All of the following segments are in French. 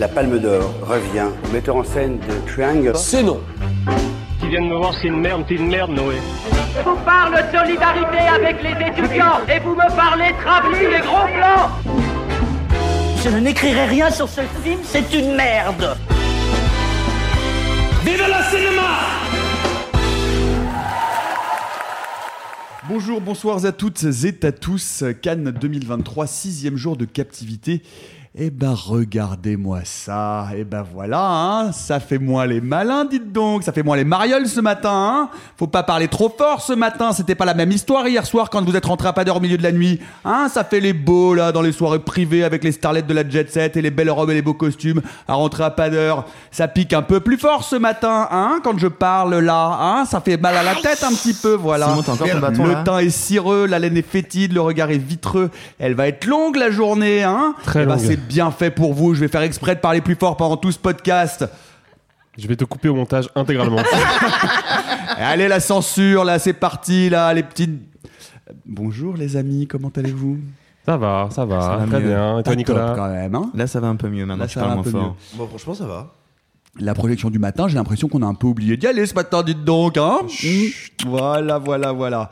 La Palme d'Or revient au metteur en scène de Triangle. C'est non. Qui viennent me voir, c'est une merde, c'est une merde, Noé. Je vous parle de solidarité avec les étudiants et vous me parlez travelling et gros plans. Je n'écrirai rien sur ce film, c'est une merde. Vive le cinéma Bonjour, bonsoir à toutes et à tous. Cannes 2023, sixième jour de captivité. Eh ben regardez-moi ça, eh ben voilà, hein, ça fait moins les malins, dites donc, ça fait moins les marioles ce matin, hein. Faut pas parler trop fort ce matin, c'était pas la même histoire hier soir quand vous êtes rentré à pas d'heure au milieu de la nuit, hein. Ça fait les beaux là dans les soirées privées avec les starlettes de la jet set et les belles robes et les beaux costumes à rentrer à pas d'heure. Ça pique un peu plus fort ce matin, hein, quand je parle là, hein. Ça fait mal à la tête un petit peu, voilà. Simon, encore ton bâton, le teint est cireux, la laine est fétide, le regard est vitreux. Elle va être longue la journée, hein. Très Eh ben, longue. Bien fait pour vous. Je vais faire exprès de parler plus fort pendant tout ce podcast. Je vais te couper au montage intégralement. Allez, la censure, là, c'est parti, là, les petites. Bonjour les amis, comment allez-vous? Ça va, ça va, Ça va très mieux. bien. Et toi, Pas top, Nicolas quand même, hein? Là, ça va un peu mieux maintenant. Là, tu ça va parles un moins peu fort. Bon, franchement, ça va. La projection du matin, j'ai l'impression qu'on a un peu oublié d'y aller ce matin, dites donc, hein? Mm. Voilà, voilà, voilà.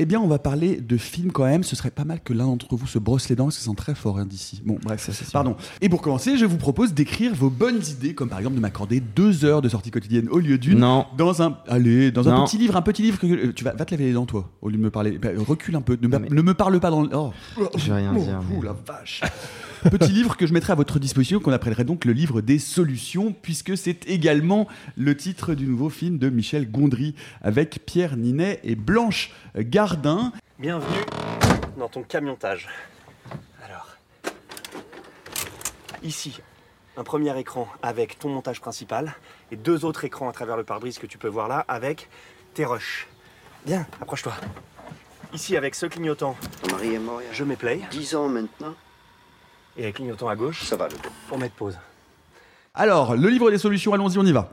Eh bien, on va parler de films quand même. Ce serait pas mal que l'un d'entre vous se brosse les dents, parce que ça sent très fort hein, d'ici. Bon, bref, Ça, c'est sûr. Pardon. Et pour commencer, je vous propose d'écrire vos bonnes idées, comme par exemple de m'accorder deux heures de sortie quotidienne au lieu d'une. Non. Dans un, allez, dans un Non. petit livre, un petit livre que euh, tu vas, va te laver les dents toi, au lieu de me parler. Bah, recule un peu, ne, me- Mais- ne me parle pas dans le. Oh. Je vais rien Oh, dire, mais- ouh, la vache. Petit livre que je mettrai à votre disposition, qu'on appellerait donc le livre des solutions, puisque c'est également le titre du nouveau film de Michel Gondry avec Pierre Ninet et Blanche Gardin. Bienvenue dans ton camiontage. Alors, ici, un premier écran avec ton montage principal et deux autres écrans à travers le pare-brise que tu peux voir là avec tes rushs. Bien, approche-toi. Ici, avec ce clignotant, Marie est mort il y je mets play a 10 ans maintenant. Et avec clignotant à gauche Ça va, le pour mettre pause. Alors, le livre des solutions, allons-y, on y va.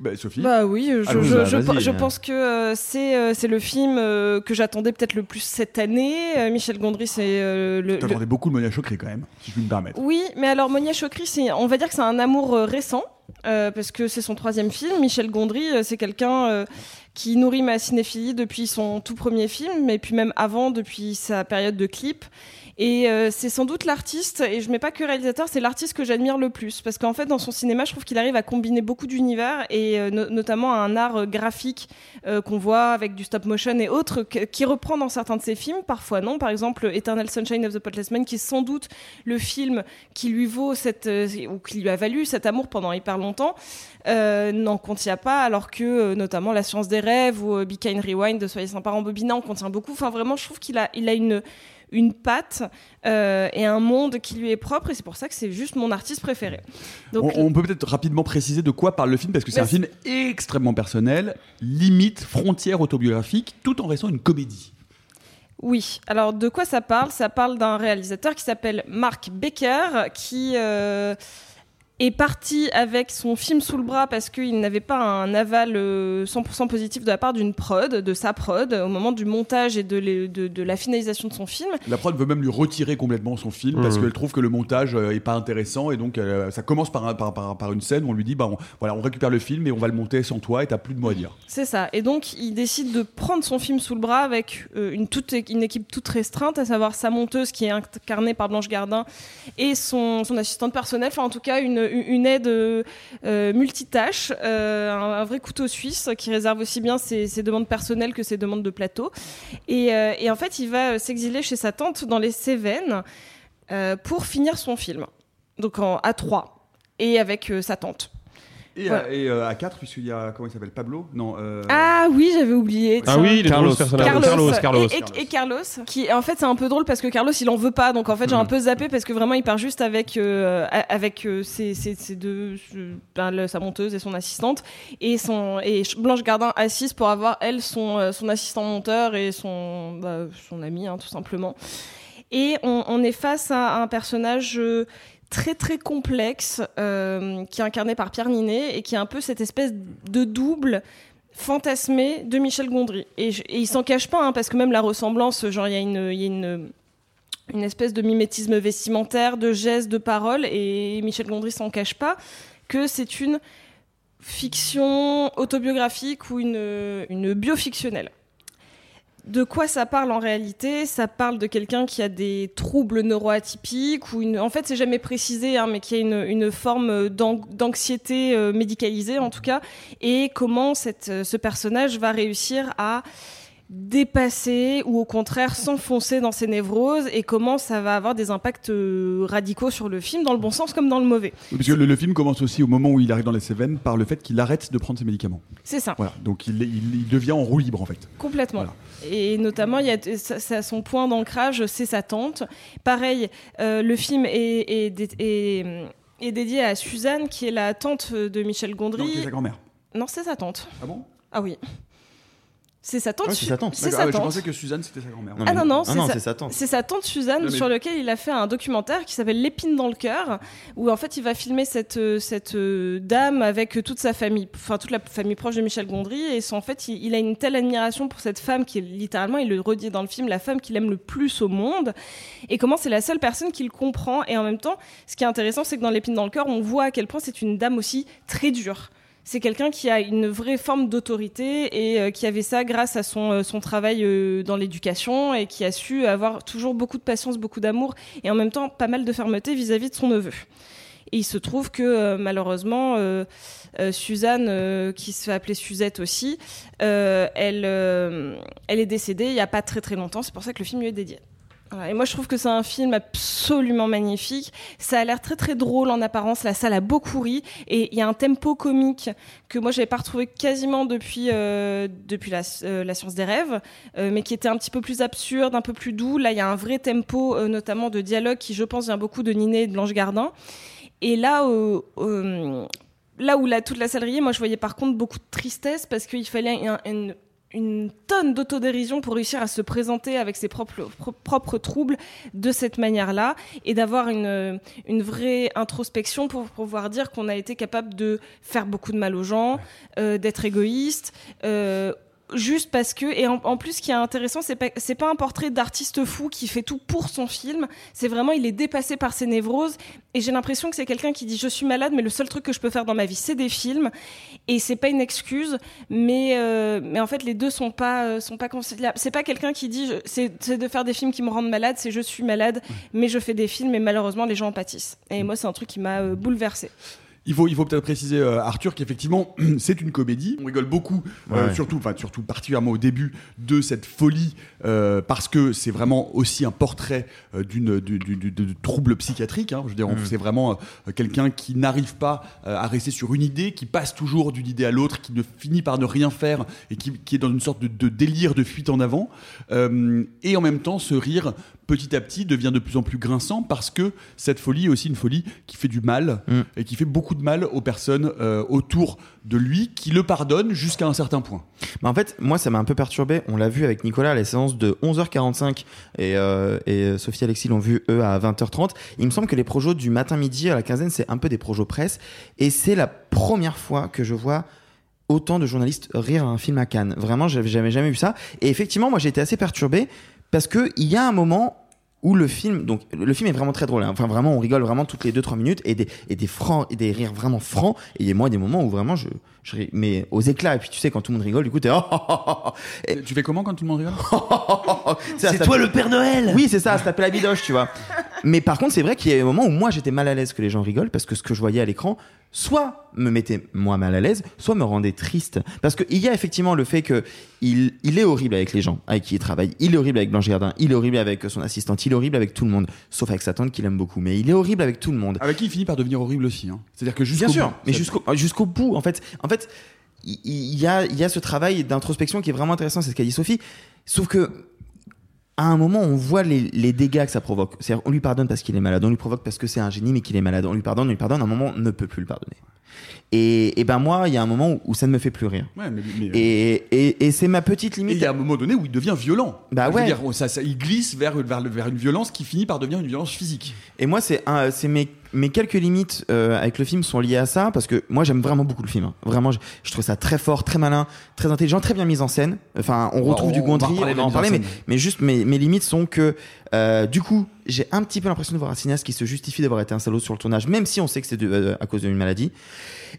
Bah, Sophie Bah oui, je, bah, je, je pense que euh, c'est euh, c'est le film euh, que j'attendais peut-être le plus cette année. Euh, Michel Gondry, c'est euh, le, le- T'attendais beaucoup de Monia Chokri quand même, si je puis me permettre. Oui, mais alors Monia Chokri, c'est, on va dire que c'est un amour euh, récent, euh, parce que c'est son troisième film. Michel Gondry, euh, c'est quelqu'un euh, qui nourrit ma cinéphilie depuis son tout premier film, mais puis même avant, depuis sa période de clip. Et euh, c'est sans doute l'artiste, et je mets pas que réalisateur, c'est l'artiste que j'admire le plus. Parce qu'en fait, dans son cinéma, je trouve qu'il arrive à combiner beaucoup d'univers, et euh, no- notamment un art euh, graphique euh, qu'on voit avec du stop motion et autres, qui reprend dans certains de ses films, parfois non. Par exemple, Eternal Sunshine of the Spotless Man, qui est sans doute le film qui lui vaut cette, ou qui lui a valu cet amour pendant hyper longtemps, n'en contient pas, alors que notamment La science des rêves ou euh, Be Kind Rewind de Soyez sympa en bobinant en contient beaucoup. Enfin, vraiment, je trouve qu'il a, il a une, une patte euh, et un monde qui lui est propre, et c'est pour ça que c'est juste mon artiste préféré. Donc, on, on peut peut-être rapidement préciser de quoi parle le film, parce que c'est un film extrêmement personnel, limite frontière autobiographique, tout en restant une comédie. Oui, alors de quoi ça parle? Ça parle d'un réalisateur qui s'appelle Mark Becker, qui euh, est parti avec son film sous le bras parce qu'il n'avait pas un aval euh, 100% positif de la part d'une prod, de sa prod, au moment du montage et de, les- de- de la finalisation de son film. La prod veut même lui retirer complètement son film parce Mhm. qu'elle trouve que le montage euh, est pas intéressant et donc euh, ça commence par, un- par, par- par une scène où on lui dit bah on, voilà on récupère le film et on va le monter sans toi et t'as plus de mots à dire. C'est ça. Et donc, il décide de prendre son film sous le bras avec euh, une, toute, une équipe toute restreinte, à savoir sa monteuse qui est incarnée par Blanche Gardin et son, son assistante personnelle, enfin en tout cas une, une aide euh, multitâche, euh, un, vrai couteau suisse qui réserve aussi bien ses, demandes personnelles que ses demandes de plateau. Et, euh, et en fait, il va s'exiler chez sa tante dans les Cévennes pour finir son film. Donc en, à trois et avec sa tante. Et, Voilà. à, et, euh, à 4, puisqu'il y a. Comment il s'appelle Pablo? Non. euh, Ah oui, j'avais oublié. Ah oui, personnage. Carlos, Carlos, Carlos. Et, et- et Carlos, qui en fait c'est un peu drôle parce que Carlos il en veut pas, donc en fait j'ai un peu zappé parce que vraiment il part juste avec euh, avec euh, ses, ses- ses deux, euh, ben, le- sa monteuse et son assistante et son et Blanche Gardin assise pour avoir elle son euh, son assistant monteur et son bah, son ami hein, tout simplement. Et on, on est face à un personnage euh, très très complexe euh, qui est incarné par Pierre Ninet et qui est un peu cette espèce de double fantasmé de Michel Gondry. Et, et il s'en cache pas, hein, parce que même la ressemblance, genre il y a une, y a une, une espèce de mimétisme vestimentaire, de gestes, de paroles, et Michel Gondry s'en cache pas, que c'est une fiction autobiographique ou une, une biofictionnelle. De quoi ça parle en réalité? Ça parle de quelqu'un qui a des troubles neuroatypiques ou une. En fait, c'est jamais précisé, hein, mais qui a une, forme d'an- d'anxiété euh, médicalisée en tout cas, et comment euh, ce personnage va réussir à dépasser ou au contraire s'enfoncer dans ses névroses et comment ça va avoir des impacts euh, radicaux sur le film dans le bon sens comme dans le mauvais. Parce que le, le film commence aussi au moment où il arrive dans les Cévennes par le fait qu'il arrête de prendre ses médicaments. C'est ça. Voilà. Donc il, il- il devient en roue libre en fait. Complètement. Voilà. Et notamment, il y a, ça, ça- son point d'ancrage, c'est sa tante. Pareil, euh, le film est, est est- est dédié à Suzanne, qui est la tante de Michel Gondry. Non, qui est sa grand-mère. Non, c'est sa tante. Ah bon? Ah oui. C'est sa tante. Ouais, c'est sa tante. Ah ouais, Je pensais que Suzanne c'était sa grand-mère. Ah non, non, Ah c'est sa- sa tante. C'est sa tante Suzanne Non, mais- sur lequel il a fait un documentaire qui s'appelle L'épine dans le cœur, où en fait il va filmer cette, euh, cette euh, dame avec toute sa famille, enfin toute la famille proche de Michel Gondry, et en fait il, il a une telle admiration pour cette femme qui est littéralement, il le redit dans le film, la femme qu'il aime le plus au monde, et comment c'est la seule personne qui le comprend, et en même temps, ce qui est intéressant, c'est que dans L'épine dans le cœur, on voit à quel point c'est une dame aussi très dure. C'est quelqu'un qui a une vraie forme d'autorité et euh, qui avait ça grâce à son, euh, travail euh, dans l'éducation et qui a su avoir toujours beaucoup de patience, beaucoup d'amour et en même temps pas mal de fermeté vis-à-vis de son neveu. Et il se trouve que malheureusement, Suzanne, qui se fait appeler Suzette aussi, elle, elle est décédée il n'y a pas très très longtemps. C'est pour ça que le film lui est dédié. Et moi, je trouve que c'est un film absolument magnifique. Ça a l'air très très drôle en apparence. La salle a beaucoup ri et il y a un tempo comique que moi j'avais pas retrouvé quasiment depuis euh, depuis la, euh, la science des rêves, euh, mais qui était un petit peu plus absurde, un peu plus doux. Là, il y a un vrai tempo, euh, notamment de dialogue, qui je pense vient beaucoup de Ninet et de Blanche Gardin. Et là, euh, euh, là où la, toute la salle riait, moi je voyais par contre beaucoup de tristesse parce qu'il fallait un- une, une tonne d'autodérision pour réussir à se présenter avec ses propres, pro- propres troubles de cette manière-là et d'avoir une, une vraie introspection pour pouvoir dire qu'on a été capable de faire beaucoup de mal aux gens, euh, d'être égoïste. euh, Juste parce que, et en, en plus, ce qui est intéressant, c'est pas, c'est pas un portrait d'artiste fou qui fait tout pour son film. C'est vraiment, il est dépassé par ses névroses. Et j'ai l'impression que c'est quelqu'un qui dit Je suis malade, mais le seul truc que je peux faire dans ma vie, c'est des films. Et c'est pas une excuse, mais, euh, mais en fait, les deux sont pas, euh, sont pas conciliables. C'est pas quelqu'un qui dit C'est de faire des films qui me rendent malade, c'est je suis malade, mais je fais des films et malheureusement, les gens en pâtissent. Et moi, c'est un truc qui m'a euh, bouleversée. Il faut, il faut peut-être préciser, euh, Arthur, qu'effectivement, c'est une comédie. On rigole beaucoup, euh, Ouais. surtout, enfin, surtout particulièrement au début de cette folie, euh, parce que c'est vraiment aussi un portrait d'une du, du- du- de trouble psychiatrique. hein. Je veux dire, on- Mm. c'est vraiment quelqu'un qui n'arrive pas à rester sur une idée, qui passe toujours d'une idée à l'autre, qui ne finit par ne rien faire et qui, qui est dans une sorte de, de délire de fuite en avant. Et en même temps, ce rire petit à petit devient de plus en plus grinçant parce que cette folie est aussi une folie qui fait du mal Mm. et qui fait beaucoup de mal aux personnes euh, autour de lui qui le pardonnent jusqu'à un certain point. Mais en fait, moi, ça m'a un peu perturbé. On l'a vu avec Nicolas à la séance de 11h45 et, euh, et Sophie et Alexis l'ont vu, eux, à 20h30. Il me semble que les projets du matin-midi à la quinzaine, c'est un peu des projets presse. Et c'est la première fois que je vois autant de journalistes rire à un film à Cannes. Vraiment, j'avais jamais, jamais vu ça. Et effectivement, moi, j'ai été assez perturbé parce que il y a un moment où le film, donc le film est vraiment très drôle. hein. Enfin, vraiment, on rigole vraiment toutes les 2-3 minutes et des, et des francs, et des rires vraiment francs. Et il y a moi des moments où vraiment je, je ris, mais aux éclats. Et puis tu sais, quand tout le monde rigole, du coup, t'es. oh, oh, oh, oh. Et- Tu fais comment quand tout le monde rigole? C'est toi le Père Noël Oui, c'est ça, se taper la bidoche, tu vois. Mais par contre, c'est vrai qu'il y a des moments où moi j'étais mal à l'aise que les gens rigolent parce que ce que je voyais à l'écran, soit me mettait moi mal à l'aise, soit me rendait triste. Parce qu'il y a effectivement le fait que il, il est horrible avec les gens avec qui il travaille. Il est horrible avec Blanche Gardin. Il est horrible avec son assistante. Il est horrible avec tout le monde. Sauf avec sa tante qu'il aime beaucoup. Mais il est horrible avec tout le monde. Avec qui il finit par devenir horrible aussi. hein. C'est-à-dire que jusqu'au Bien sûr, bout, mais jusqu'au jusqu'au bout. En fait, en fait, il il y, a il y a ce travail d'introspection qui est vraiment intéressant. C'est ce qu'a dit Sophie. Sauf que à un moment, on voit les, les dégâts que ça provoque. C'est-à-dire, on lui pardonne parce qu'il est malade, on lui provoque parce que c'est un génie mais qu'il est malade, on lui pardonne, on lui pardonne. À un moment, on ne peut plus le pardonner. Et, et ben moi, il y a un moment où, où ça ne me fait plus rire. Ouais, mais- mais- Et, et, et c'est ma petite Et limite. il y a un moment donné où il devient violent. Bah Je ouais. dire, ça, ça- il glisse vers, vers, une violence qui finit par devenir une violence physique. Et moi, c'est un- c'est mes, mes quelques limites euh, avec le film sont liées à ça parce que moi, j'aime vraiment beaucoup le film. hein. Vraiment, je, je trouve ça très fort, très malin, très intelligent, très bien mis en scène. Enfin, on va- retrouve on- du on va Gondry, reparler on de va la en mise en parler, mais, scène. mais juste mes, mes limites sont que euh, du coup, j'ai un petit peu l'impression de voir un cinéaste qui se justifie d'avoir été un salaud sur le tournage, même si on sait que c'est de- euh, à cause d'une maladie.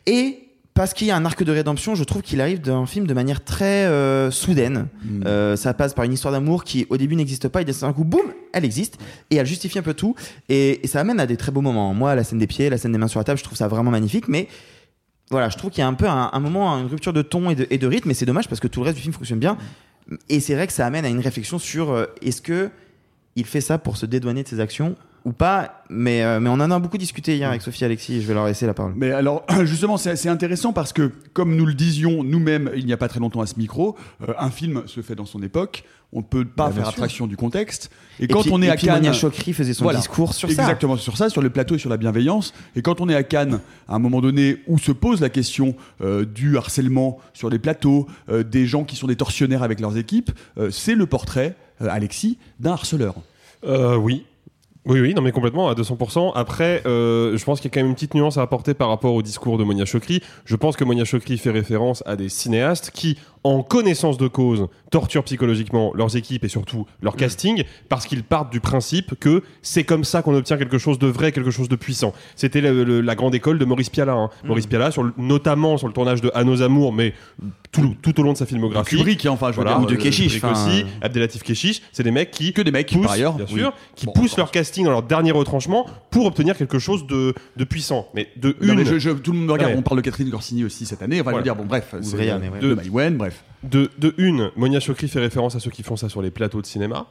Et parce qu'il y a un arc de rédemption, je trouve qu'il arrive dans un film de manière très euh, soudaine. Hmm. Euh, ça passe par une histoire d'amour qui au début n'existe pas et d'un coup, boum, elle existe et elle justifie un peu tout. Et, et ça amène à des très beaux moments. Moi, la scène des pieds, la scène des mains sur la table, je trouve ça vraiment magnifique. Mais voilà, je trouve qu'il y a un peu un, un moment, une rupture de ton et de, et de rythme. Et c'est dommage parce que tout le reste du film fonctionne bien. Et c'est vrai que ça amène à une réflexion sur euh, est-ce que il fait ça pour se dédouaner de ses actions ou pas. Mais, euh, mais on en a beaucoup discuté hier avec Sophie et Alexis. Je vais leur laisser la parole. Mais alors, justement, c'est c'est intéressant parce que, comme nous le disions nous-mêmes il n'y a pas très longtemps à ce micro, euh, un film se fait dans son époque. On ne peut pas Bah, faire abstraction du contexte. Et, Et quand puis- on est et à puis Cannes, Monia Chokri faisait son Voilà. discours sur ça. Exactement sur ça, sur le plateau et sur la bienveillance. Et quand on est à Cannes, à un moment donné où se pose la question euh, du harcèlement sur les plateaux, euh, des gens qui sont des tortionnaires avec leurs équipes, euh, c'est le portrait, euh, Alexis, d'un harceleur. Euh, oui. Oui, oui, non, mais complètement, à 200%. Après, euh, je pense qu'il y a quand même une petite nuance à apporter par rapport au discours de Monia Chokri. Je pense que Monia Chokri fait référence à des cinéastes qui, en connaissance de cause, torturent psychologiquement leurs équipes et surtout leur casting, parce qu'ils partent du principe que c'est comme ça qu'on obtient quelque chose de vrai, quelque chose de puissant. C'était le- le- la grande école de Maurice Pialat. hein. Maurice Pialat, sur le- notamment sur le tournage de À nos amours, mais tout, tout au long de sa filmographie. Kubrick, hein, enfin, je veux Voilà, dire, Ou de euh, Keshish, Kubrick enfin, aussi, euh. Abdelatif Keshish, c'est des mecs qui que des mecs, poussent, par ailleurs, bien oui. sûr, qui Bon, poussent leur casting dans leur dernier retranchement pour obtenir quelque chose de, de puissant. Mais de Non, une, mais je- je- tout le monde me regarde, Ouais. on parle de Catherine Corsini aussi cette année. Enfin, je veux Voilà. dire, bon, bref, c'est euh, ouais. de Maïwen, bref. De, de une, Monia Chokri fait référence à ceux qui font ça sur les plateaux de cinéma.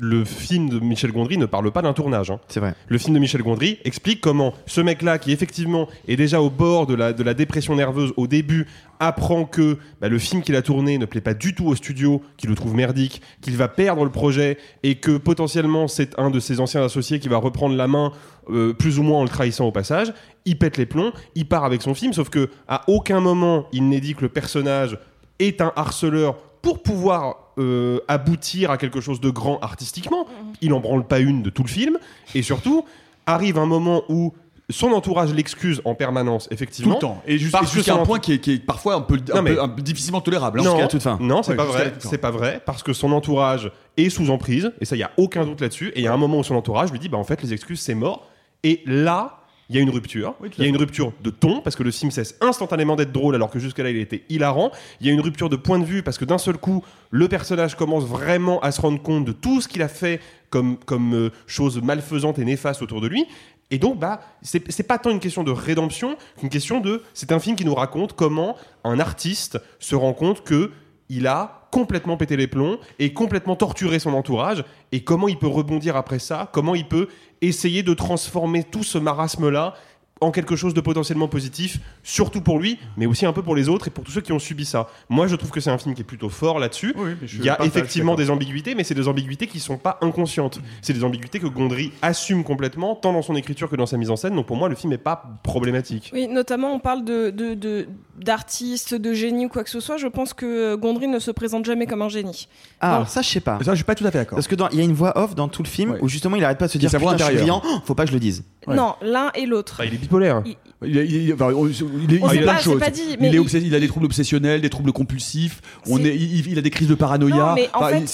Le film de Michel Gondry ne parle pas d'un tournage. hein. C'est vrai. Le film de Michel Gondry explique comment ce mec-là, qui effectivement est déjà au bord de la, de la dépression nerveuse au début, apprend que bah, le film qu'il a tourné ne plaît pas du tout au studio, qu'il le trouve merdique, qu'il va perdre le projet et que potentiellement c'est un de ses anciens associés qui va reprendre la main euh, plus ou moins en le trahissant au passage. Il pète les plombs, il part avec son film, sauf que à aucun moment il n'est dit que le personnage est un harceleur pour pouvoir euh, aboutir à quelque chose de grand artistiquement. Il en branle pas une de tout le film. Et surtout, arrive un moment où son entourage l'excuse en permanence, Tout effectivement. le temps. Et jusqu'à un point qui est, qui est parfois un peu, un Non, mais- peu- un peu difficilement tolérable. hein. Non, toute fin. non, c'est Ouais, pas vrai. C'est pas vrai parce que son entourage est sous emprise et ça, il y a aucun doute là-dessus. Et il y a un moment où son entourage lui dit, bah en fait, les excuses, c'est mort. Et là, il y a une rupture. Oui, Il y a une rupture de ton parce que le film cesse instantanément d'être drôle alors que jusque-là il était hilarant. Il y a une rupture de point de vue parce que d'un seul coup, le personnage commence vraiment à se rendre compte de tout ce qu'il a fait comme, comme euh, chose malfaisante et néfaste autour de lui. Et donc, bah, c'est c'est pas tant une question de rédemption qu'une question de. C'est un film qui nous raconte comment un artiste se rend compte que il a complètement pété les plombs et complètement torturé son entourage. Et comment il peut rebondir après ça, comment il peut essayer de transformer tout ce marasme-là en quelque chose de potentiellement positif, surtout pour lui, mais aussi un peu pour les autres et pour tous ceux qui ont subi ça. Moi, je trouve que c'est un film qui est plutôt fort là-dessus. Oui, Il y a effectivement des ambiguïtés, mais c'est des ambiguïtés qui sont pas inconscientes. C'est des ambiguïtés que Gondry assume complètement, tant dans son écriture que dans sa mise en scène. Donc pour moi, le film n'est pas problématique. Oui, notamment on parle de de- de- d'artistes, de, génie ou quoi que ce soit. Je pense que Gondry ne se présente jamais comme un génie. Ah, Non. alors ça, je sais pas. Ça, je suis pas tout à fait d'accord. Parce que il y a une voix off dans tout le film Ouais. où justement il arrête pas de se dire putain, je suis brillant, faut pas que je le dise. Ouais. Non, l'un et l'autre. Bah, il est bipolaire. Il- Il, est- il est- enfin, on- il est- plein pas, de c'est choses. pas dit, mais il, est a des troubles obsessionnels, des troubles compulsifs. On C'est- est, il, il a des crises de paranoïa. Non, mais en Enfin, fait- il,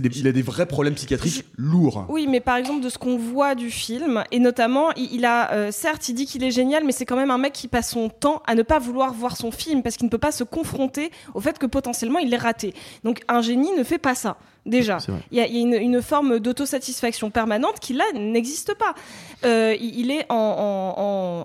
des- a des vrais problèmes psychiatriques lourds. Oui, mais par exemple de ce qu'on voit du film, et notamment, il, il a, euh, certes, il dit qu'il est génial, mais c'est quand même un mec qui passe son temps à ne pas vouloir voir son film parce qu'il ne peut pas se confronter au fait que potentiellement il est raté. Donc un génie ne fait pas ça. Déjà. Il y a, il y a une, une forme d'autosatisfaction permanente qui là n'existe pas. Euh, il, est en, en,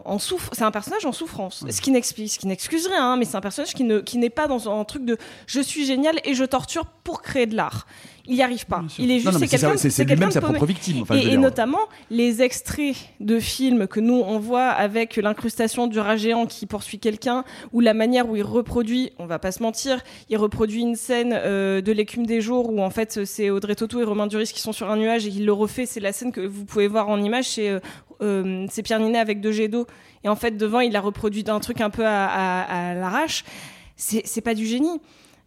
en, en souffre. C'est un personnage en souffrance. Ce qui n'explique, ce qui n'excuse rien, hein, mais c'est un personnage qui ne qui n'est pas dans un truc de je suis génial et je torture pour créer de l'art. Il n'y arrive pas. Il est juste c'est quelqu'un. c'est- lui-même de sa paumé. propre victime. Enfin, et, et notamment les extraits de films que nous on voit avec l'incrustation du rat géant qui poursuit quelqu'un ou la manière où il reproduit, on va pas se mentir, il reproduit une scène euh, de l'écume des jours où en fait c'est Audrey Tautou et Romain Duris qui sont sur un nuage et il le refait. C'est la scène que vous pouvez voir en image. C'est euh, euh, c'est Pierre Ninet avec deux jets d'eau et en fait devant il a reproduit d'un truc un peu à, à- à l'arrache. C'est pas du génie.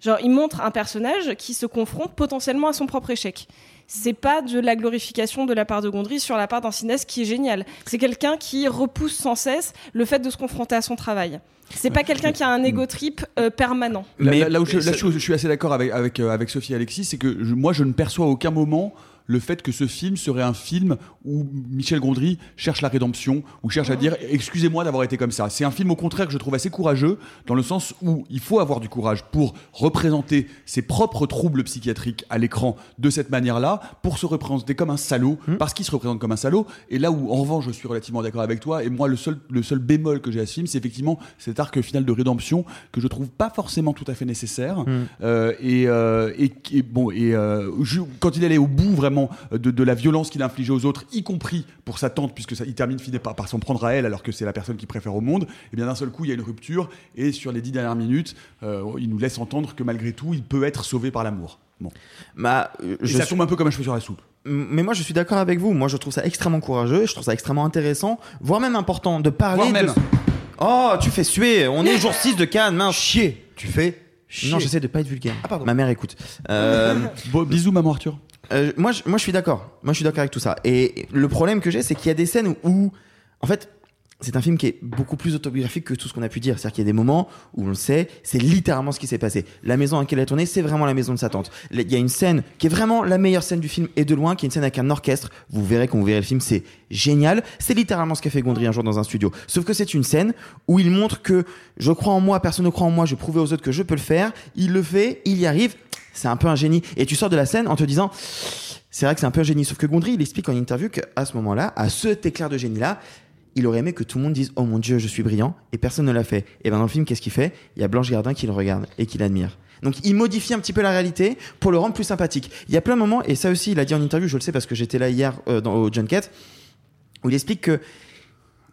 Genre, il montre un personnage qui se confronte potentiellement à son propre échec. C'est pas de la glorification de la part de Gondry sur la part d'un cinéaste qui est génial. C'est quelqu'un qui repousse sans cesse le fait de se confronter à son travail. C'est pas quelqu'un qui a un ego trip euh, permanent. Là, Mais- là- là où je, là, suis assez d'accord avec, avec, euh, avec Sophie et Alexis, c'est que je- moi, je ne perçois à aucun moment le fait que ce film serait un film où Michel Gondry cherche la rédemption, ou cherche à dire excusez-moi d'avoir été comme ça. C'est un film au contraire que je trouve assez courageux, dans le sens où il faut avoir du courage pour représenter ses propres troubles psychiatriques à l'écran de cette manière-là, pour se représenter comme un salaud, parce qu'il se représente comme un salaud. Et là où, en revanche, je suis relativement d'accord avec toi, et moi, le seul, le seul bémol que j'ai à ce film, c'est effectivement cet arc final de rédemption que je trouve pas forcément tout à fait nécessaire. Euh, et, euh, et, et bon, et euh, je- quand il allait au bout vraiment de, de la violence qu'il a infligée aux autres, y compris pour sa tante, puisque ça, il termine finit par, par s'en prendre à elle, alors que c'est la personne qu'il préfère au monde, et bien d'un seul coup, il y a une rupture, et sur les dix dernières minutes, euh, il nous laisse entendre que malgré tout, il peut être sauvé par l'amour. Bon. Bah, euh, Et je ça suis- tombe un peu comme un cheveu sur la soupe. Mais moi, je suis d'accord avec vous. Moi, je trouve ça extrêmement courageux. Je trouve ça extrêmement intéressant, voire même important de parler. Voire de-. Oh, tu fais suer. On est au jour 6 de Cannes, mince. Chier. Tu fais chier. Non, j'essaie de pas être vulgaire. Ah, pardon. Ma mère écoute. Euh, Bon, bisous, maman Arthur. Euh, moi, je, moi, je suis d'accord. Moi, je suis d'accord avec tout ça. Et le problème que j'ai, c'est qu'il y a des scènes où, en fait, c'est un film qui est beaucoup plus autobiographique que tout ce qu'on a pu dire. C'est-à-dire qu'il y a des moments où on le sait, c'est littéralement ce qui s'est passé. La maison à laquelle elle a tourné, c'est vraiment la maison de sa tante. Il y a une scène qui est vraiment la meilleure scène du film et de loin, qui est une scène avec un orchestre. Vous verrez quand vous verrez le film, c'est génial. C'est littéralement ce qu'a fait Gondry un jour dans un studio. Sauf que c'est une scène où il montre que je crois en moi, personne ne croit en moi, je vais prouver aux autres que je peux le faire. Il le fait, il y arrive. C'est un peu un génie. Et tu sors de la scène en te disant, c'est vrai que c'est un peu un génie. Sauf que Gondry, il explique en interview qu'à ce moment-là, à cet éclair de génie-là, il aurait aimé que tout le monde dise Oh mon Dieu, je suis brillant, et personne ne l'a fait. Et ben dans le film, qu'est-ce qu'il fait? Il y a Blanche Gardin qui le regarde et qui l'admire. Donc il modifie un petit peu la réalité pour le rendre plus sympathique. Il y a plein de moments, et ça aussi, il a dit en interview, je le sais parce que j'étais là hier euh, dans, au Junket, où il explique que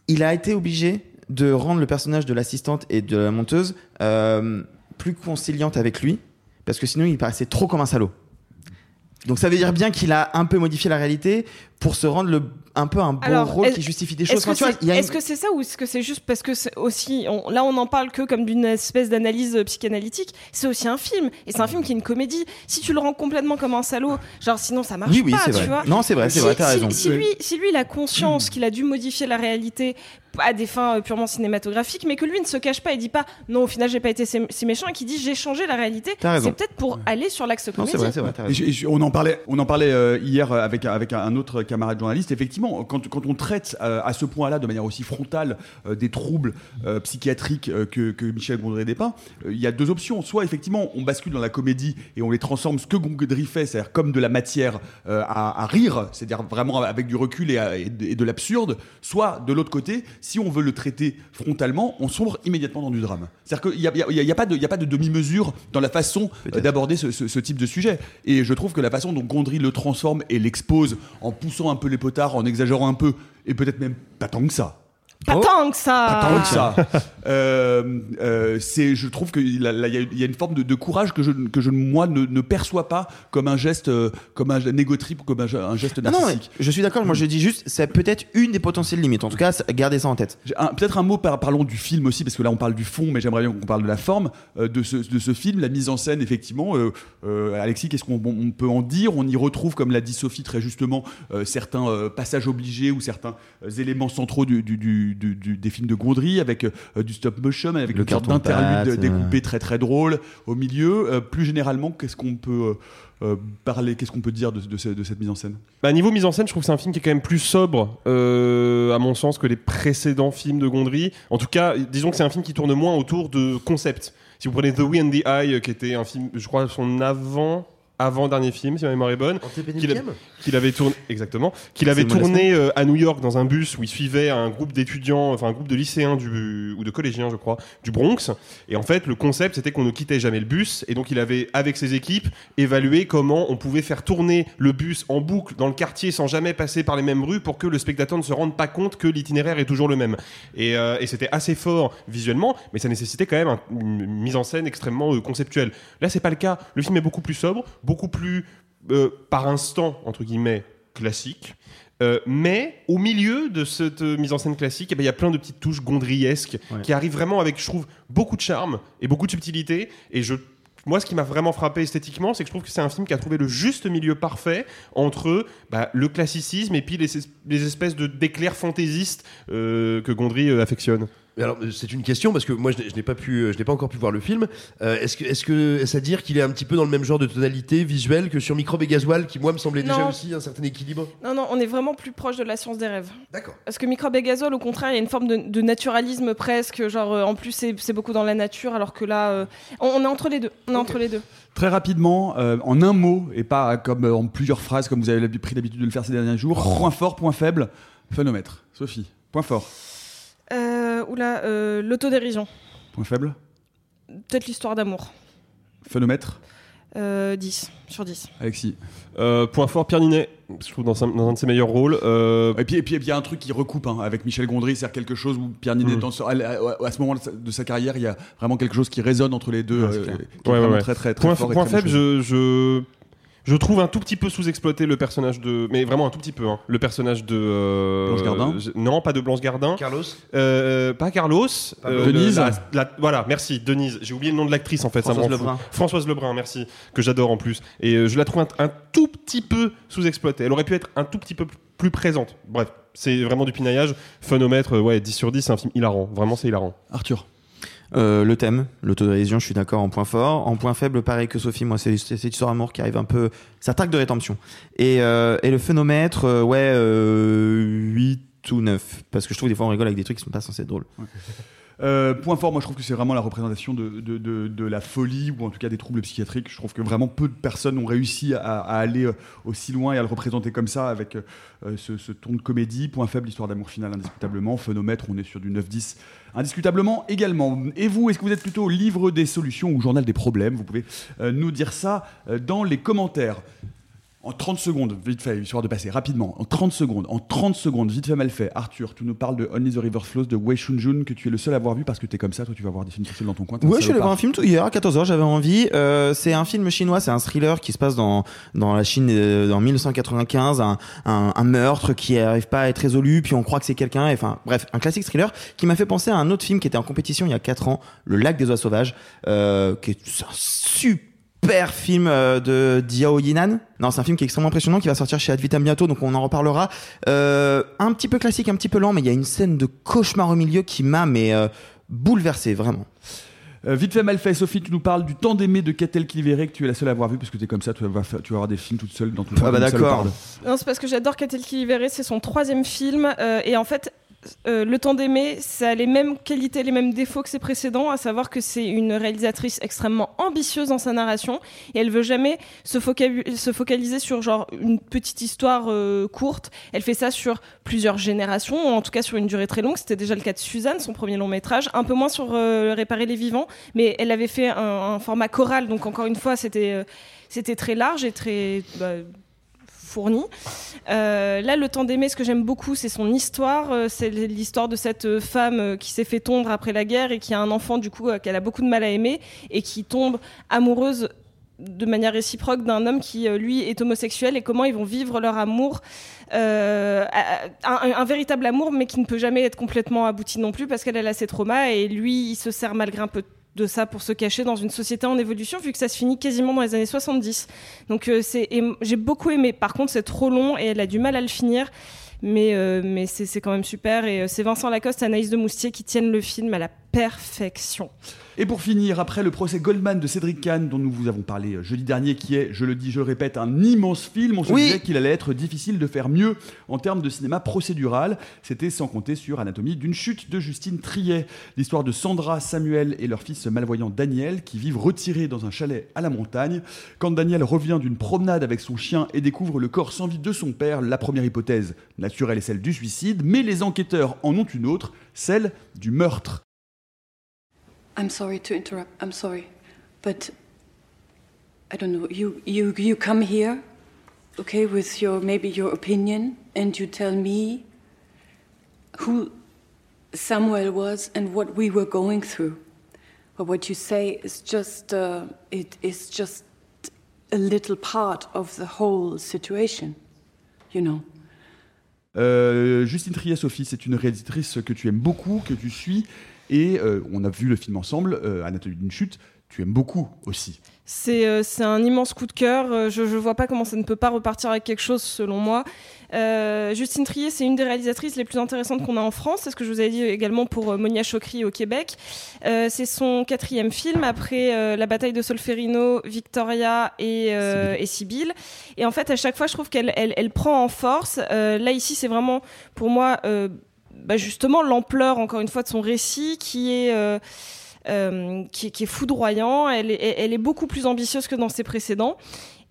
il a été obligé de rendre le personnage de l'assistante et de la monteuse euh, plus conciliante avec lui, parce que sinon il paraissait trop comme un salaud. Donc ça veut dire bien qu'il a un peu modifié la réalité pour se rendre le, un peu un bon Alors, rôle qui justifie des choses. Est-ce que c'est une- ça ou est-ce que c'est juste parce que c'est aussi on- là on en parle que comme d'une espèce d'analyse euh, psychanalytique c'est aussi un film et c'est un film qui est une comédie si tu le rends complètement comme un salaud genre sinon ça marche Oui, oui, pas c'est tu vrai. vois Non, c'est vrai, c'est Si- vrai, t'as si- raison. si lui si lui il a conscience qu'il a dû modifier la réalité à des fins euh, purement cinématographiques mais que lui ne se cache pas et dit pas non au final j'ai pas été si méchant et qui dit j'ai changé la réalité c'est peut-être pour aller sur l'axe comédie c'est vrai, c'est vrai, t'as Et raison. je- et je- on en parlait, on en parlait euh, hier avec, avec un autre camarade journaliste. Effectivement, quand, quand on traite euh, à ce point-là, de manière aussi frontale, euh, des troubles euh, psychiatriques que, que Michel Gondry dépeint, il y a deux options. Soit effectivement, on bascule dans la comédie et on les transforme, ce que Gondry fait, c'est-à-dire comme de la matière à, à rire, c'est-à-dire vraiment avec du recul et, à- et de, l'absurde. Soit de l'autre côté, si on veut le traiter frontalement, on sombre immédiatement dans du drame. C'est-à-dire qu'il n'y a, il y a- il y a pas de, demi-mesure dans la façon d'aborder ce, ce- ce type de sujet. Et je trouve que la façon dont Gondry le transforme et l'expose en poussant un peu les potards, en exagérant un peu, et peut-être même pas tant que ça. Pas tant que ça Pas tant que ça. Euh, euh, c'est, je trouve qu'il y, a- là, il y a- il y a une forme de, de courage que je, que je moi ne, ne perçois pas comme un geste, euh, comme un trip ou comme un, ge- un geste Non, non, narcissique. je suis d'accord. Moi, je dis juste, c'est peut-être une des potentielles limites. En tout cas, gardez ça en tête. Un- Peut-être un mot, par, parlons du film aussi, parce que là on parle du fond, mais j'aimerais bien qu'on parle de la forme euh, de, ce, de ce film, la mise en scène, effectivement. Euh, euh, Alexis, qu'est-ce qu'on on peut en dire? On y retrouve, comme l'a dit Sophie très justement, euh, certains euh, passages obligés ou certains euh, éléments centraux du, du- du- du- du- des films de Gondry, avec euh, du stop motion, avec Le une sorte carton d'interlude pâte, découpé très très drôle au milieu. Euh, plus généralement, qu'est-ce qu'on peut euh, euh, parler, qu'est-ce qu'on peut dire de, de ce- de cette mise en scène? Bah, niveau mise en scène, je trouve que c'est un film qui est quand même plus sobre, euh, à mon sens, que les précédents films de Gondry. En tout cas, disons que c'est un film qui tourne moins autour de concepts. Si vous prenez The We and the Eye, qui était un film, je crois, son avant. Avant dernier film, si ma mémoire est bonne. Qu'il avait tourné exactement qu'il avait tourné euh, à New York dans un bus où il suivait un groupe d'étudiants enfin un groupe de lycéens du ou de collégiens je crois du Bronx. Et en fait le concept c'était qu'on ne quittait jamais le bus. Et donc il avait avec ses équipes évalué comment on pouvait faire tourner le bus en boucle dans le quartier sans jamais passer par les mêmes rues pour que le spectateur ne se rende pas compte que l'itinéraire est toujours le même. Et, euh, et c'était assez fort visuellement mais ça nécessitait quand même un- une mise en scène extrêmement euh, conceptuelle. Là c'est pas le cas. Le film est beaucoup plus sobre beaucoup plus euh, par instant, entre guillemets, classique. Euh, mais au milieu de cette euh, mise en scène classique, eh ben, il y a plein de petites touches gondriesques Ouais. qui arrivent vraiment avec, je trouve, beaucoup de charme et beaucoup de subtilité. Et je, moi, ce qui m'a vraiment frappé esthétiquement, c'est que je trouve que c'est un film qui a trouvé le juste milieu parfait entre bah, le classicisme et puis les, les espèces de d'éclairs fantaisistes euh, que Gondry affectionne. Alors, euh, c'est une question parce que moi, je n'ai- pas pu, euh, je n'ai pas encore pu voir le film. Euh, est-ce que, est-ce que, est-ce à dire qu'il est un petit peu dans le même genre de tonalité visuelle que sur Microbe et Gasoil, qui moi me semblait déjà aussi un certain équilibre? Non, non, on est vraiment plus proche de la science des rêves. D'accord. Parce que Microbe et Gazole, au contraire, il y a une forme de, de naturalisme presque. Genre, euh, en plus, c'est c'est beaucoup dans la nature, alors que là, euh, on, on est entre les deux. On est entre les deux. Très rapidement, euh, en un mot, et pas comme euh, en plusieurs phrases comme vous avez pris l'habitude de le faire ces derniers jours, point fort, point faible, phénomètre. Sophie, point fort, Euh, oula, euh, l'autodérision. point faible, Peut-être l'histoire d'amour. phénomètre, Euh, 10 sur 10. Alexis. Euh, point fort, Pierre Ninet, je trouve dans, un- dans un de ses meilleurs rôles. Euh, Et puis et puis et puis, il y a un truc qui recoupe hein, avec Michel Gondry, c'est quelque chose où Pierre Ninet, Mm. dans ce- à, à- à ce moment de sa, de sa carrière, il y a vraiment quelque chose qui résonne entre les deux, Ouais, euh, est Ouais, ouais, ouais. très très très point fort. point très faible, je, je trouve un tout petit peu sous-exploité le personnage de. Mais vraiment un tout petit peu, hein, le personnage de. euh, Blanche Gardin Non, pas de Blanche Gardin. Carlos Euh, pas Carlos. euh, Denise la- la- Voilà, merci, Denise. J'ai oublié le nom de l'actrice en fait. Françoise. Lebrun. Françoise Lebrun, merci. Que j'adore en plus. Et euh, je la trouve un, un tout petit peu sous-exploitée. Elle aurait pu être un tout petit peu plus présente. Bref, c'est vraiment du pinaillage. Phonomètre, ouais, 10 sur 10, c'est un film hilarant. Vraiment, c'est hilarant. Arthur. Euh, le thème, l'autodérision, je suis d'accord en point fort. En point faible, pareil que Sophie, moi, c'est cette histoire d'amour qui arrive un peu. Ça traque de rédemption. Et, euh, et le phénomètre, euh, ouais, euh, 8 ou 9. Parce que je trouve des fois on rigole avec des trucs qui sont pas censés être drôles. Euh, point fort, moi je trouve que c'est vraiment la représentation de, de, de- la folie ou en tout cas des troubles psychiatriques. Je trouve que vraiment peu de personnes ont réussi à, aller euh, aussi loin et à le représenter comme ça avec euh, ce, ton de comédie. Point faible, histoire d'amour finale indiscutablement. Phénomètre, on est sur du 9-10 indiscutablement également. Et vous, est-ce que vous êtes plutôt livre des solutions ou journal des problèmes? Vous pouvez nous dire ça dans les commentaires. En 30 secondes, vite fait, histoire de passer rapidement. En 30 secondes, en 30 secondes, vite fait, mal fait. Arthur, tu nous parles de Only the River Flows de Wei Shun-jun, que tu es le seul à avoir vu parce que tu es comme ça, toi tu vas voir des films faciles dans ton coin. t'es Ouais, je suis allé voir un film tout hier à 14h, j'avais envie. Euh, c'est un film chinois, c'est un thriller qui se passe dans, dans la Chine euh, en 1995, un, un, un meurtre qui arrive pas à être résolu, puis on croit que c'est quelqu'un, enfin bref, un classique thriller qui m'a fait penser à un autre film qui était en compétition il y a 4 ans, Le Lac des Oies Sauvages, euh, qui est un super film euh, de Diao Yinan. Non, c'est un film qui est extrêmement impressionnant, qui va sortir chez Advitam bientôt, donc on en reparlera. Euh, un petit peu classique, un petit peu lent, mais il y a une scène de cauchemar au milieu qui m'a mais euh, bouleversé, vraiment. Euh, vite fait, mal fait, Sophie, tu nous parles du temps d'aimer de Catel Kilvéré, que tu es la seule à avoir vu parce que tu es comme ça, tu vas, faire- tu vas avoir des films toute seule dans ton coin. Ah bah d'accord. Non, c'est parce que j'adore Catel Kilivere, c'est son troisième film. euh, et en fait, euh, Le temps d'aimer, ça a les mêmes qualités, les mêmes défauts que ses précédents, à savoir que c'est une réalisatrice extrêmement ambitieuse dans sa narration. Et elle veut jamais se, focaliser sur genre une petite histoire euh, courte. Elle fait ça sur plusieurs générations, ou en tout cas sur une durée très longue. C'était déjà le cas de Suzanne, son premier long métrage. Un peu moins sur euh, Réparer les vivants, mais elle avait fait un, format choral, donc encore une fois, c'était c'était très large et très bah, Euh, là, le temps d'aimer, ce que j'aime beaucoup, c'est son histoire. Euh, c'est l'histoire de cette euh, femme qui s'est fait tondre après la guerre et qui a un enfant, du coup, qu'elle a beaucoup de mal à aimer et qui tombe amoureuse de manière réciproque d'un homme qui, lui, est homosexuel et comment ils vont vivre leur amour. Un, véritable amour, mais qui ne peut jamais être complètement abouti non plus parce qu'elle elle a ses traumas et lui, il se sert malgré un peu de ça pour se cacher dans une société en évolution vu que ça se finit quasiment dans les années 70. Donc euh, c'est j'ai beaucoup aimé. Par contre, c'est trop long et elle a du mal à le finir. Mais, euh, mais c'est c'est quand même super. Et euh, c'est Vincent Lacoste et Anaïs de Moustier qui tiennent le film à la perfection. Et pour finir, après le procès Goldman de Cédric Kahn, dont nous vous avons parlé euh, jeudi dernier, qui est, je le dis, je le répète, un immense film, on se Oui. disait qu'il allait être difficile de faire mieux en termes de cinéma procédural. C'était sans compter sur Anatomie d'une chute de Justine Triet, l'histoire de Sandra, Samuel et leur fils malvoyant Daniel, qui vivent retirés dans un chalet à la montagne. Quand Daniel revient d'une promenade avec son chien et découvre le corps sans vie de son père, la première hypothèse naturelle est celle du suicide, mais les enquêteurs en ont une autre, celle du meurtre. I'm sorry to interrupt. I'm sorry, but I don't know. You you you come here, okay, with your maybe your opinion, and you tell me who Samuel was and what we were going through. But what you say is just uh, it is just a little part of the whole situation, you know. Euh, Justine Triet, Sophie, c'est une réalisatrice que tu aimes beaucoup, que tu suis, et euh, on a vu le film ensemble, euh, Anatomie d'une chute, tu aimes beaucoup aussi. C'est euh, un immense coup de cœur. Je ne vois pas comment ça ne peut pas repartir avec quelque chose, selon moi. Euh, Justine Trier, c'est une des réalisatrices les plus intéressantes qu'on a en France. C'est ce que je vous avais dit également pour euh, Monia Chokri au Québec. C'est son quatrième film après La bataille de Solferino, Victoria et, et Sibylle. Et en fait, à chaque fois, je trouve qu'elle elle, elle prend en force. Là, ici, c'est vraiment, pour moi, bah, justement l'ampleur, encore une fois, de son récit qui est... euh, euh, qui, est- foudroyant. Elle est, beaucoup plus ambitieuse que dans ses précédents.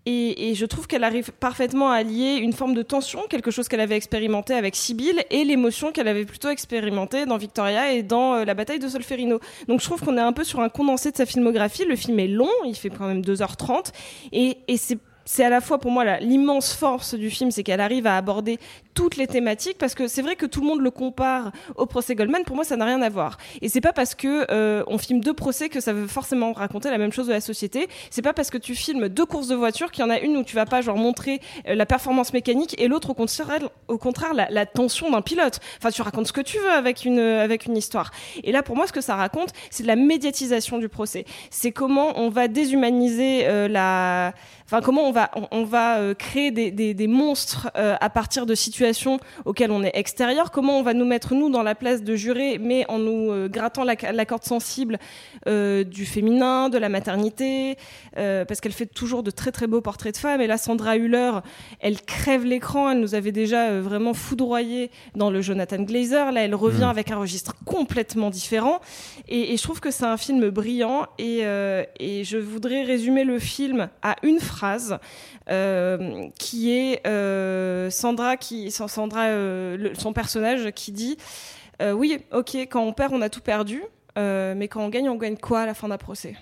Et, je trouve qu'elle arrive parfaitement à allier une forme de tension, quelque chose qu'elle avait expérimenté avec Sibylle, et l'émotion qu'elle avait plutôt expérimentée dans Victoria et dans euh, la bataille de Solferino. Donc je trouve qu'on est un peu sur un condensé de sa filmographie. Le film est long, il fait quand même 2h30, et, et c'est c'est à la fois pour moi l'immense force du film, c'est qu'elle arrive à aborder toutes les thématiques parce que c'est vrai que tout le monde le compare au procès Goldman. Pour moi, ça n'a rien à voir. Et c'est pas parce que euh, on filme deux procès que ça veut forcément raconter la même chose de la société. C'est pas parce que tu filmes deux courses de voitures qu'il y en a une où tu vas pas genre montrer euh, la performance mécanique et l'autre au contraire, la, la tension d'un pilote. Enfin, tu racontes ce que tu veux avec une avec une histoire. Et là, pour moi, ce que ça raconte, c'est la médiatisation du procès. C'est comment on va déshumaniser euh, la Enfin, comment on va, on, on va euh, créer des, des, des monstres euh, à partir de situations auxquelles on est extérieur? Comment on va nous mettre, nous, dans la place de juré, mais en nous euh, grattant la, la corde sensible du féminin, de la maternité Parce qu'elle fait toujours de très très beaux portraits de femmes. Et là, Sandra Hüller, elle crève l'écran. Elle nous avait déjà vraiment foudroyé dans le Jonathan Glazer. Là, elle revient Mm. avec un registre complètement différent. Et, et je trouve que c'est un film brillant. Et, euh, et je voudrais résumer le film à une phrase euh, qui est euh, Sandra, qui, Sandra euh, le- son personnage, qui dit Oui, ok, quand on perd, on a tout perdu. mais quand on gagne, on gagne quoi à la fin d'un procès?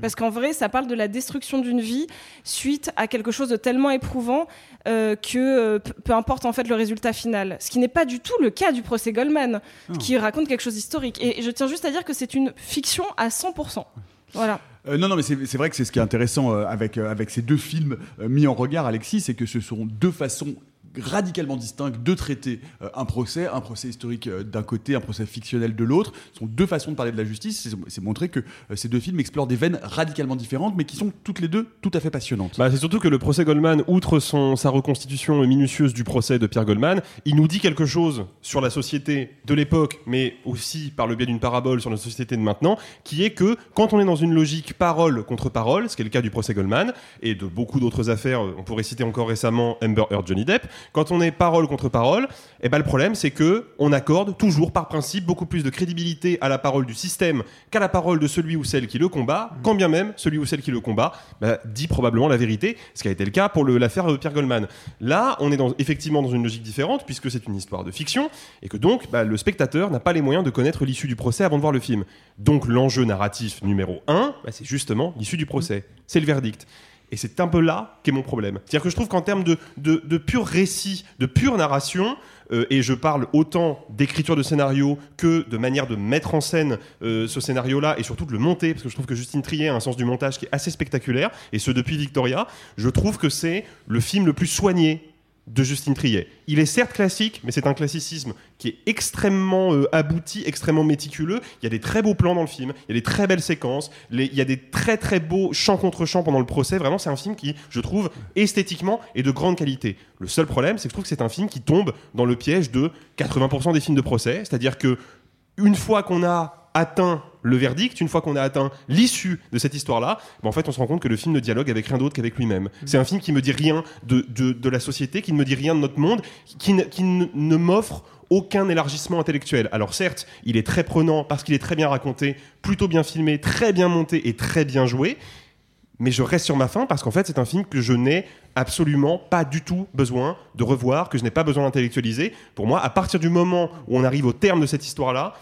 Parce qu'en vrai, ça parle de la destruction d'une vie suite à quelque chose de tellement éprouvant euh, que peu- importe en fait le résultat final. Ce qui n'est pas du tout le cas du procès Goldman, qui raconte quelque chose d'historique. Et je tiens juste à dire que c'est une fiction à 100%. Voilà. Euh, non, non, mais c'est vrai que c'est ce qui est intéressant euh, avec, euh, avec ces deux films mis en regard, Alexis, c'est que ce sont deux façons radicalement distinctes de traiter euh, un procès, un procès historique euh, d'un côté, un procès fictionnel de l'autre. Ce sont deux façons de parler de la justice. C'est- C'est montrer que euh, ces deux films explorent des veines radicalement différentes, mais qui sont toutes les deux tout à fait passionnantes. Bah, c'est surtout que le procès Goldman, outre son, sa reconstitution minutieuse du procès de Pierre Goldman, il nous dit quelque chose sur la société de l'époque, mais aussi par le biais d'une parabole sur la société de maintenant, qui est que quand on est dans une logique parole contre parole, ce qui est le cas du procès Goldman, et de beaucoup d'autres affaires, on pourrait citer encore récemment Amber Heard, Johnny Depp, quand on est parole contre parole, eh ben, le problème c'est que on accorde toujours par principe beaucoup plus de crédibilité à la parole du système qu'à la parole de celui ou celle qui le combat, quand bien même celui ou celle qui le combat bah, dit probablement la vérité, ce qui a été le cas pour l'affaire de Pierre Goldman. Là, on est dans- effectivement dans une logique différente puisque c'est une histoire de fiction et que donc bah, le spectateur n'a pas les moyens de connaître l'issue du procès avant de voir le film. Donc l'enjeu narratif numéro un, bah, c'est justement l'issue du procès, c'est le verdict. Et c'est un peu là qu'est mon problème. C'est-à-dire que je trouve qu'en termes de, de, de pur récit, de pure narration, euh, et je parle autant d'écriture de scénario que de manière de mettre en scène euh, ce scénario-là et surtout de le monter, parce que je trouve que Justine Trier a un sens du montage qui est assez spectaculaire, et ce depuis Victoria, je trouve que c'est le film le plus soigné de Justine Triet. Il est certes classique, mais c'est un classicisme qui est extrêmement euh, abouti, extrêmement méticuleux. Il y a des très beaux plans dans le film, il y a des très belles séquences, il y a des très très beaux chants contre chants pendant le procès. Vraiment, c'est un film qui, je trouve, esthétiquement est de grande qualité. Le seul problème, c'est que je trouve que c'est un film qui tombe dans le piège de 80% des films de procès, c'est-à-dire que une fois qu'on a atteint le verdict, une fois qu'on a atteint l'issue de cette histoire-là, ben en fait, on se rend compte que le film ne dialogue avec rien d'autre qu'avec lui-même. C'est un film qui me dit rien de, de, de la société, qui ne me dit rien de notre monde, qui ne, qui ne, ne m'offre aucun élargissement intellectuel. Alors certes, il est très prenant parce qu'il est très bien raconté, plutôt bien filmé, très bien monté et très bien joué, mais je reste sur ma faim parce qu'en fait c'est un film que je n'ai absolument pas du tout besoin de revoir, que je n'ai pas besoin d'intellectualiser. Pour moi, à partir du moment où on arrive au terme de cette histoire-là,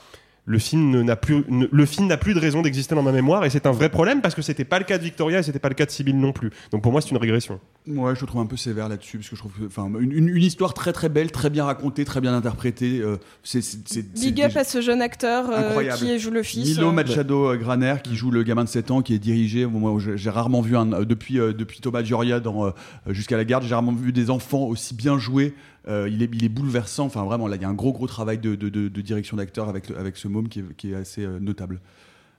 le film n'a plus, ne- le film n'a plus de raison d'exister dans ma mémoire et c'est un vrai problème parce que c'était pas le cas de Victoria et c'était pas le cas de Sibyl non plus. Donc pour moi c'est une régression. Ouais, je le trouve un peu sévère là-dessus, parce que je trouve enfin, une, une- une histoire très très belle, très bien racontée, très bien interprétée. euh, c'est c'est- c'est- c'est Big up déjà à ce jeune acteur euh, qui joue le fils. Milo Machado euh, Graner qui joue le gamin de 7 ans qui est dirigé. moi, j'ai j'ai rarement vu un, euh, depuis euh, depuis Thomas Gioria dans euh, jusqu'à la garde. J'ai rarement vu des enfants aussi bien joués. Euh, il est bouleversant. Enfin vraiment là il y a un gros gros travail de, direction d'acteur avec avec ce môme qui est, assez euh, notable.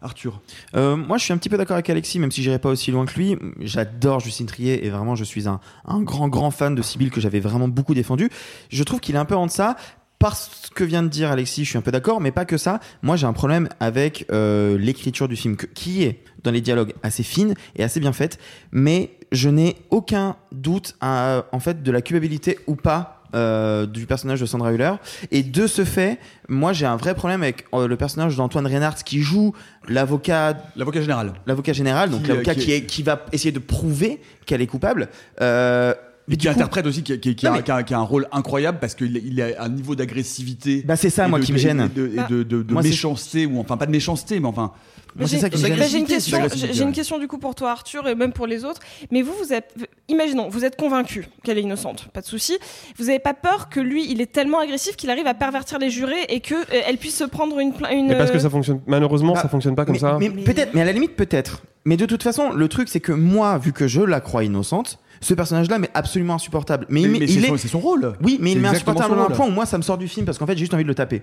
Arthur. Euh, moi, je suis un petit peu d'accord avec Alexis, même si j'irai pas aussi loin que lui. J'adore Justine Trier et vraiment, je suis un, grand, grand fan de Sibyl que j'avais vraiment beaucoup défendu. Je trouve qu'il est un peu en deçà. Parce que vient de dire Alexis, je suis un peu d'accord, mais pas que ça. Moi, j'ai un problème avec l'écriture du film, qui est dans les dialogues assez fine et assez bien faite, mais je n'ai aucun doute en fait de la culpabilité ou pas euh, du personnage de Sandra Hüller. Et de ce fait, moi j'ai un vrai problème avec euh, le personnage d'Antoine Reinhardt qui joue l'avocat. L'avocat général. L'avocat général, donc l'avocat euh, qui qui, est- qui va essayer de prouver qu'elle est coupable. Euh, Et qui coup- interprète aussi, qui, qui- qui Non, a, mais- qui a- qui a un rôle incroyable parce qu'il il a un niveau d'agressivité. Bah, c'est ça, moi, de- qui me gêne. Et de, et de- de- de Moi, c'est- méchanceté, ou enfin pas de méchanceté, mais enfin. Mais j'ai- qui me bah, gêne. j'ai une question, j'ai une question du coup pour toi Arthur et même pour les autres. Mais vous, vous êtes, imaginons, vous êtes convaincu qu'elle est innocente, pas de souci. Vous n'avez pas peur que lui, il est tellement agressif qu'il arrive à pervertir les jurés et que euh, elle puisse se prendre une, Mais parce que ça fonctionne, malheureusement ça fonctionne pas comme mais, ça. mais peut-être, mais à la limite peut-être. Mais de toute façon, le truc c'est que moi, vu que je la crois innocente, ce personnage-là m'est absolument insupportable. Mais, il Mais- m'est- mais il c'est est, son- c'est son rôle. Oui, mais il m'est insupportable à un point où moi ça me sort du film parce qu'en fait j'ai juste envie de le taper.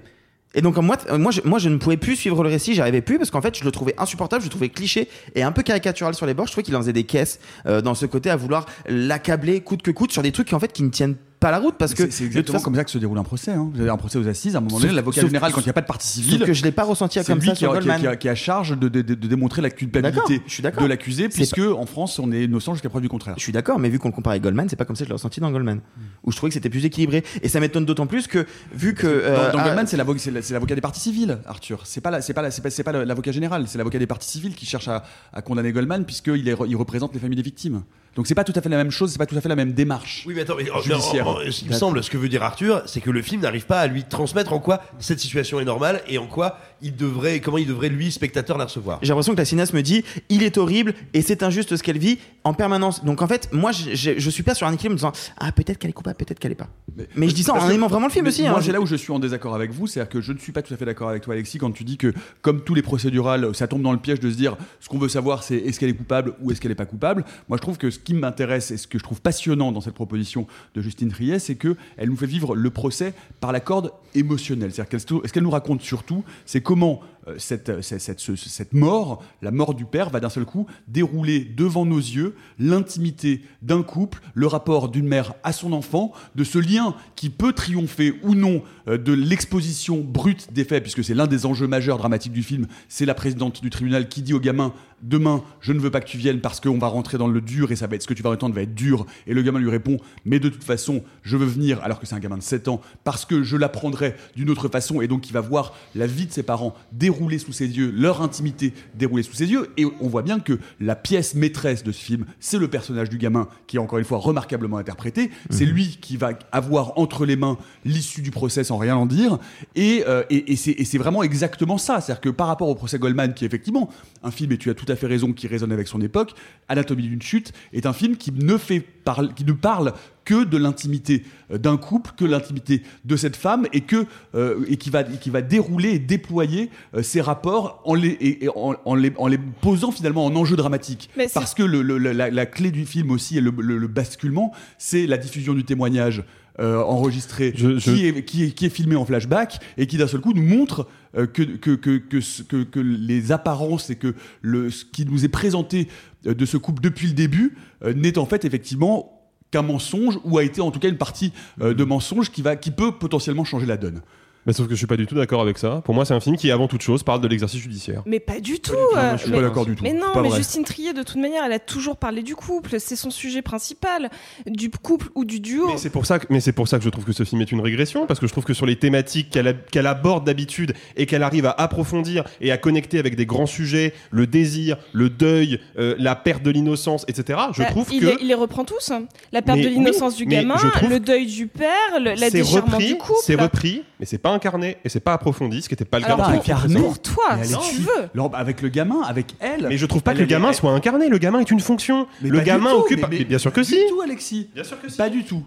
Et donc moi, euh, moi, je, moi, je ne pouvais plus suivre le récit, j'arrivais plus parce qu'en fait, je le trouvais insupportable, je le trouvais cliché et un peu caricatural sur les bords. Je trouvais qu'il en faisait des caisses euh, dans ce côté à vouloir l'accabler coûte que coûte sur des trucs qui en fait qui ne tiennent pas la route parce que C'est exactement façon- comme ça que se déroule un procès. Hein. Vous avez un procès aux assises, à un moment donné, l'avocat général, quand il n'y a pas de partie civile. que je l'ai pas ressenti comme lui ça qui sur a, qui, a, qui a- charge de, de- de- de démontrer la culpabilité je suis de l'accusé, puisque en France, on est innocent jusqu'à preuve du contraire. Je suis d'accord, mais vu qu'on le compare avec Goldman, c'est pas comme ça que je l'ai ressenti dans Goldman, où je trouvais que c'était plus équilibré. Et ça m'étonne d'autant plus que vu que euh, dans dans ah, Goldman, c'est l'avo- c'est la- c'est l'avocat des parties civiles, Arthur. C'est pas c'est pas c'est pas, l'avocat général, c'est l'avocat des parties civiles qui cherche à, à condamner Goldman puisqu'il il représente les familles des victimes. Donc c'est pas tout à fait la même chose, c'est pas tout à fait la même démarche. Oui, mais attends, mais, oh, Judiciaire. oh, oh, il me semble, ce que veut dire Arthur, c'est que le film n'arrive pas à lui transmettre en quoi cette situation est normale et en quoi il devrait, comment il devrait lui, spectateur, la recevoir. j'ai l'impression que la cinéaste me dit il est horrible et c'est injuste ce qu'elle vit en permanence. Donc en fait, moi je, suis pas sur un équilibre en disant ah peut-être qu'elle est coupable, peut-être qu'elle est pas. Mais, je dis ça en aimant vraiment le film aussi. Moi, hein. c'est là où je suis en désaccord avec vous, c'est-à-dire que je ne suis pas tout à fait d'accord avec toi, Alexis, quand tu dis que, comme tous les procédurales, ça tombe dans le piège de se dire ce qu'on veut savoir, c'est est-ce qu'elle est coupable ou est-ce qu'elle n'est pas coupable. Moi, je trouve que ce qui m'intéresse et ce que je trouve passionnant dans cette proposition de Justine Triet, c'est que elle nous fait vivre le procès par la corde émotionnelle. C'est-à-dire qu'elle ce qu'elle nous raconte surtout, c'est comment euh, cette, cette, cette, ce- cette mort, la mort du père, va d'un seul coup dérouler devant nos yeux l'intimité d'un couple, le rapport d'une mère à son enfant, de ce lien qui peut triompher ou non euh, de l'exposition brute des faits, puisque c'est l'un des enjeux majeurs dramatiques du film. C'est la présidente du tribunal qui dit au gamin Demain, je ne veux pas que tu viennes parce qu'on va rentrer dans le dur et ça va être ce que tu vas entendre va être dur. Et le gamin lui répond Mais de toute façon, je veux venir, alors que c'est un gamin de 7 ans, parce que je l'apprendrai d'une autre façon. Et donc, il va voir la vie de ses parents dérouler sous ses yeux, leur intimité dérouler sous ses yeux. Et on voit bien que la pièce maîtresse de ce film, c'est le personnage du gamin, qui est encore une fois remarquablement interprété. C'est lui qui va avoir entre les mains l'issue du procès sans rien en dire. Et, euh, et c'est vraiment exactement ça. C'est-à-dire que par rapport au procès Goldman, qui est effectivement un film, et tu as tout à fait raison, qui résonne avec son époque, Anatomie d'une chute est un film qui ne, fait parle, qui ne parle que de l'intimité euh, d'un couple, que l'intimité de cette femme, et, que, euh, et qui, va, et qui va dérouler et déployer euh, ces rapports en les, et, et en, en les, en les posant finalement en enjeu dramatique. Mais Parce que le, le- la, la clé du film aussi, et le, le- le basculement, c'est la diffusion du témoignage. euh, enregistré Je- je- qui, est, qui, est, qui est filmé en flashback et qui d'un seul coup nous montre euh, que, que, que, que, ce- que, que les apparences et que le, ce qui nous est présenté euh, de ce couple depuis le début euh, n'est en fait effectivement qu'un mensonge ou a été en tout cas une partie euh, de mensonge qui, va, qui peut potentiellement changer la donne. Mais sauf que je suis pas du tout d'accord avec ça. Pour moi, c'est un film qui, avant toute chose, parle de l'exercice judiciaire. Mais pas du tout. moi, euh, je suis mais- pas d'accord du tout. Mais non, Pas mais vrai. Justine Trier, de toute manière, elle a toujours parlé du couple. C'est son sujet principal, du couple ou du duo. Mais c'est pour ça que, mais c'est pour ça que je trouve que ce film est une régression, parce que je trouve que sur les thématiques qu'elle a- qu'elle aborde d'habitude et qu'elle arrive à approfondir et à connecter avec des grands sujets, le désir, le deuil, euh, la perte de l'innocence, etc. Je Bah, trouve il, que les, il les reprend tous. hein. La perte Mais de l'innocence oui, du gamin, le deuil du père, le, la déchirement repris, du couple. c'est repris, mais c'est pas incarné et c'est pas approfondi, ce qui n'était pas le Alors, cas dans le film incarné. Pour toi, si tu veux. Alors, avec le gamin, avec elle. Mais je trouve pas Elle que le gamin elle- soit incarné. Le gamin est une fonction. Mais le pas du gamin tout, occupe. mais- mais bien sûr que du si. tout, Alexis. Bien sûr que si. Pas du tout.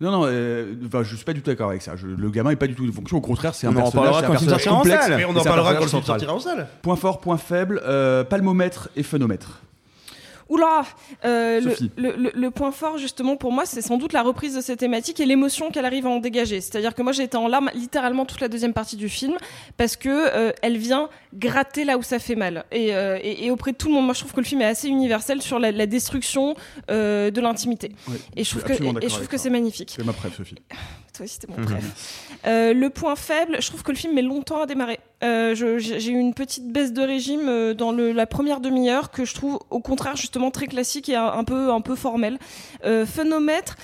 Non, non, euh, enfin, je suis pas du tout d'accord avec ça. Je- le gamin est pas du tout une fonction. Au contraire, c'est un On en personnage, c'est un personnage sortira en complexe. salle. Mais on en parlera quand central. sortira en salle. Point fort, point faible, euh, palmomètre et phénomètre. Oula euh, le, point fort justement pour moi c'est sans doute la reprise de ces thématiques et l'émotion qu'elle arrive à en dégager. C'est-à-dire que moi j'ai été en larmes littéralement toute la deuxième partie du film parce que euh, elle vient gratter là où ça fait mal. Et, euh, et, et auprès de tout le monde, moi je trouve que le film est assez universel sur la, la destruction euh, de l'intimité. Ouais, Et je trouve que, et je trouve c'est magnifique. C'est ma préf, Sophie. Toi aussi, c'était mon préf. Euh, le point faible, je trouve que le film met longtemps à démarrer. Euh, j'ai eu une petite baisse de régime euh, dans le- la première demi-heure que je trouve au contraire justement très classique et un, peu, un peu formel. Euh, phénomètre.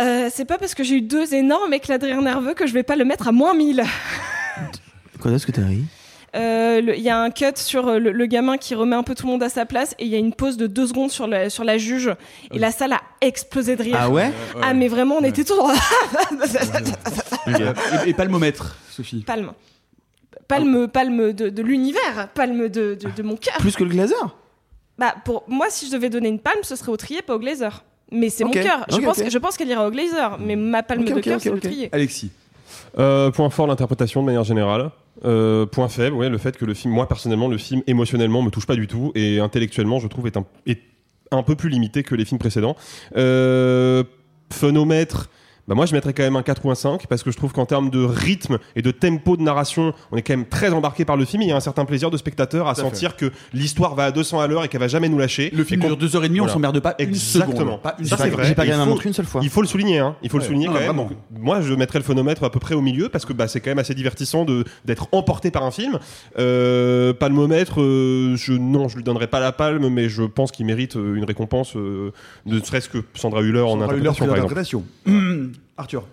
euh, c'est pas parce que j'ai eu deux énormes éclats de rire nerveux que je vais pas le mettre à moins 1000. Quoi est-ce que t'as ri? Euh, Il y a un cut sur euh, le, le gamin qui remet un peu tout le monde à sa place et il y a une pause de deux secondes sur, la- sur la juge et la salle a explosé de rire. Ah ouais Ah mais vraiment on était tous et, et palmomètre, Sophie. palme. Palme, palme de, de l'univers, palme de, de, de mon cœur. Plus que le glazer Bah, pour moi, si je devais donner une palme, ce serait au trier, pas au glazer. Mais c'est mon cœur. Je pense, ok. je pense qu'elle ira au glazer. Mais ma palme de cœur, c'est le trier. Alexis. Euh, point fort, l'interprétation de manière générale. Euh, point faible, ouais, le fait que le film, moi personnellement, le film émotionnellement me touche pas du tout et intellectuellement, je trouve, est un, est un peu plus limité que les films précédents. Euh, phénomètre. Bah moi je mettrais quand même un 4 ou un 5 parce que je trouve qu'en termes de rythme et de tempo de narration on est quand même très embarqué par le film et il y a un certain plaisir de spectateur à, sentir que l'histoire va à 200 à l'heure et qu'elle va jamais nous lâcher Le film dure deux heures et demie, on Voilà. s'emmerde pas une Exactement. seconde. Pas une Ça, c'est vrai. J'ai pas faut- montre une seule fois. il faut le souligner, hein. il faut le souligner Non, quand non, même. Donc, moi, je mettrais le phonomètre à peu près au milieu parce que bah, c'est quand même assez divertissant de d'être emporté par un film. Euh, palmomètre, euh, je non, je lui donnerais pas la palme, mais je pense qu'il mérite euh, une récompense, euh, ne serait-ce que Sandra Hüller en interprétation, par Arthur.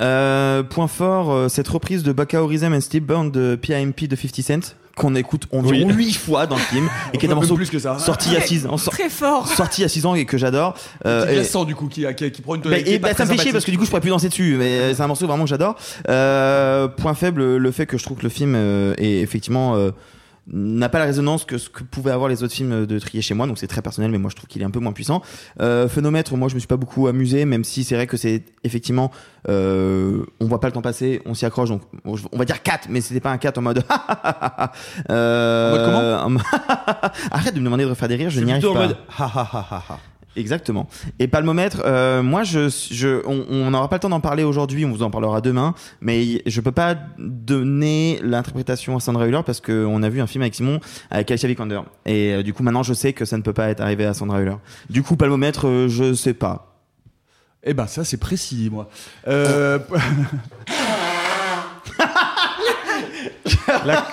Euh, point fort, euh, cette reprise de Horizon and Steve Burn de PIMP de 50 Cent, qu'on écoute environ Oui. 8 fois dans le film, et qui est un morceau plus que ça. sorti il y a 6 ans. Très fort. Sorti il y a 6 ans et que j'adore. Euh, glaçant du coup qui, qui, qui prend une Bah, tonalité et bah, ça me fait chier parce que du coup je pourrais plus danser dessus mais euh, c'est un morceau vraiment que j'adore euh, point faible le fait que je trouve que le film euh, est effectivement euh, n'a pas la résonance que ce que pouvaient avoir les autres films de Trier chez moi donc c'est très personnel mais moi je trouve qu'il est un peu moins puissant. Euh, phénomètre moi je me suis pas beaucoup amusé même si c'est vrai que c'est effectivement euh, on voit pas le temps passer on s'y accroche donc on va dire 4 mais c'était pas un 4 en mode euh, en mode arrête de me demander de refaire des rires je n'y arrive pas. en mode Exactement. Et palmomètre, euh, moi, je, je, on- on n'aura pas le temps d'en parler aujourd'hui, on vous en parlera demain, mais je peux pas donner l'interprétation à Sandra Hüller parce qu'on a vu un film avec Simon, avec Alicia Vikander. Et euh, du coup, maintenant, je sais que ça ne peut pas être arrivé à Sandra Hüller. Du coup, palmomètre, euh, je sais pas. Eh ben ça c'est précis moi. Euh, La-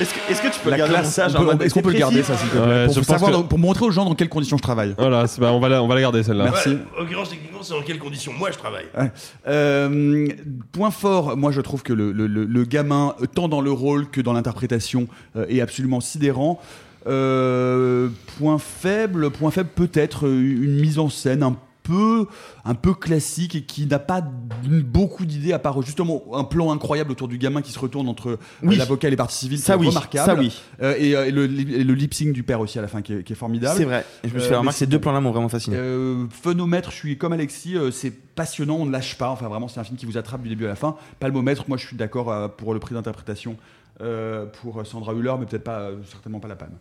Est-ce que, est-ce que tu peux la regarder mon classe, message on en peut- mode Est-ce qu'on peut le garder ça s'il te plaît Ouais, pour, je pense savoir, que- dans- pour montrer aux gens dans quelles conditions je travaille. Voilà, c'est- bah, on va la, on va la garder celle-là. Merci. Ouais, en l'occurrence, techniquement, c'est dans quelles conditions moi je travaille? Ouais. Euh, point fort, moi je trouve que le, le- le- le gamin, tant dans le rôle que dans l'interprétation, euh, est absolument sidérant. Euh, point faible, point faible peut-être euh, une mise en scène un peu, un peu classique et qui n'a pas beaucoup d'idées à part justement un plan incroyable autour du gamin qui se retourne entre euh, Oui. l'avocat et les parties civiles, Ça oui, remarquable. ça oui. Euh, et, euh, et le, et le lip sync du père aussi à la fin qui est, qui est formidable. C'est vrai. Et je me suis Euh, fait mais remarquer, ces deux plans-là m'ont vraiment fasciné. euh, phénomètre, je suis comme Alexis, euh, c'est passionnant, on ne lâche pas. Enfin, vraiment, c'est un film qui vous attrape du début à la fin. Palmomètre, moi, je suis d'accord euh, pour le prix d'interprétation euh, pour Sandra Hüller, mais peut-être pas, euh, certainement pas la palme.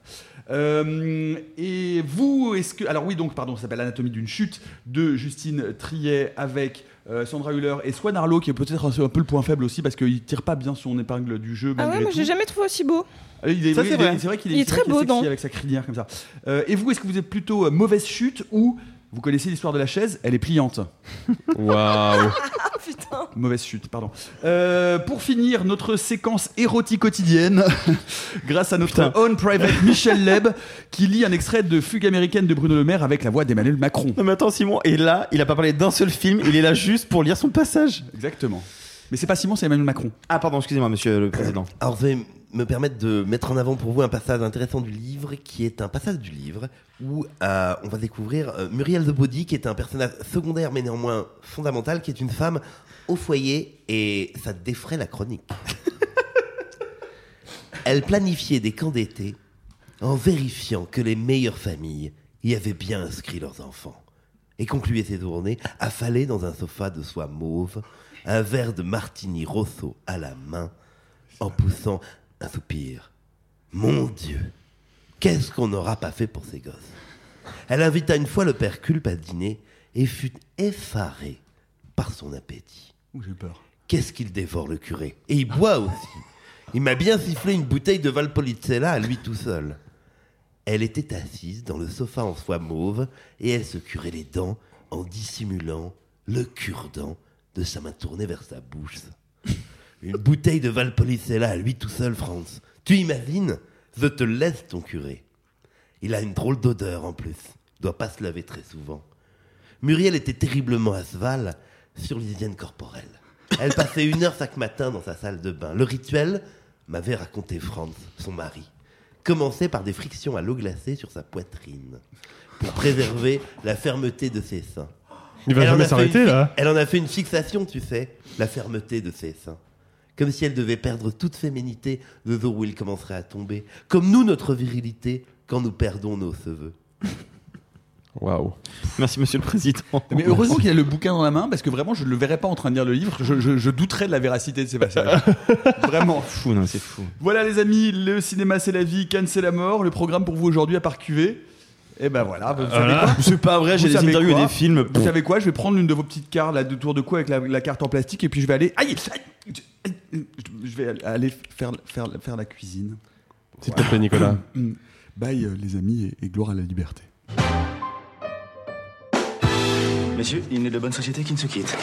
Euh, et vous, est-ce que. Alors, oui, donc, pardon, ça s'appelle Anatomie d'une chute de Justine Triet avec. euh, Sandra Hüller et Swan Arlo qui est peut-être un, un peu le point faible aussi parce qu'il tire pas bien son épingle du jeu Ah ouais, tout. j'ai jamais trouvé aussi beau. Ah, il est, Ça, oui, c'est il est- vrai. c'est vrai qu'il est, Il est très beau, sexy non avec sa crinière comme ça. Euh, et vous, est-ce que vous êtes plutôt euh, mauvaise chute ou vous connaissez l'histoire de la chaise Elle est pliante? Waouh. Mauvaise chute, pardon. Euh, pour finir, notre séquence érotique quotidienne, grâce à notre own private Michel Leb, qui lit un extrait de Fugue américaine de Bruno Le Maire avec la voix d'Emmanuel Macron. Non mais attends Simon, et là, il a pas parlé d'un seul film, il est là juste pour lire son passage. Exactement. Mais c'est pas Simon, c'est Emmanuel Macron. Ah pardon, excusez-moi monsieur le président. Alors, je vais me permettre de mettre en avant pour vous un passage intéressant du livre, qui est un passage du livre où euh, on va découvrir euh, Muriel The Body, qui est un personnage secondaire mais néanmoins fondamental, qui est une femme au foyer et ça défraie la chronique. Elle planifiait des camps d'été en vérifiant que les meilleures familles y avaient bien inscrit leurs enfants et concluait ses journées affalée dans un sofa de soie mauve, un verre de martini rosso à la main, en poussant un soupir. Mon Dieu, qu'est-ce qu'on n'aura pas fait pour ces gosses? Elle invita une fois le père Culpe à dîner et fut effarée par son appétit. J'ai peur. Qu'est-ce qu'il dévore le curé? Et il boit aussi. Il m'a bien sifflé une bouteille de Valpolicella à lui tout seul. Elle était assise dans le sofa en soie mauve et elle se curait les dents en dissimulant le cure-dent de sa main tournée vers sa bouche. Une bouteille de Valpolicella à lui tout seul, Franz. Tu imagines? Je te laisse ton curé. Il a une drôle d'odeur en plus. Il doit pas se laver très souvent. Muriel était terriblement à cheval sur l'hygiène corporelle. Elle passait une heure chaque matin dans sa salle de bain. Le rituel, m'avait raconté Franz, son mari, commençait par des frictions à l'eau glacée sur sa poitrine pour préserver la fermeté de ses seins. Il va Elle en jamais a fait s'arrêter, là. Elle en a fait une fixation, tu sais, la fermeté de ses seins. Comme si elle devait perdre toute féminité le jour où il commencerait à tomber. Comme nous, notre virilité, quand nous perdons nos cheveux. Waouh. Merci monsieur le président. Mais heureusement qu'il a le bouquin dans la main, parce que vraiment, je ne le verrais pas en train de lire le livre. Je, je- je douterais de la véracité de ces passages. vraiment. Fou, non, c'est fou. Voilà, les amis, le cinéma, c'est la vie, Cannes, c'est la mort. Le programme pour vous aujourd'hui à part QV. Et ben voilà, vous savez quoi C'est pas vrai, j'ai des interviews et des films. Vous savez quoi Je vais prendre une de vos petites cartes là, de tour de cou avec la, la carte en plastique et puis je vais aller. Aïe aïe, aïe, Je vais aller faire, faire, faire la cuisine. S'il te plaît, Nicolas. Bye, euh, les amis, et, et gloire à la liberté. Messieurs, il n'est de bonne société qui ne se quitte.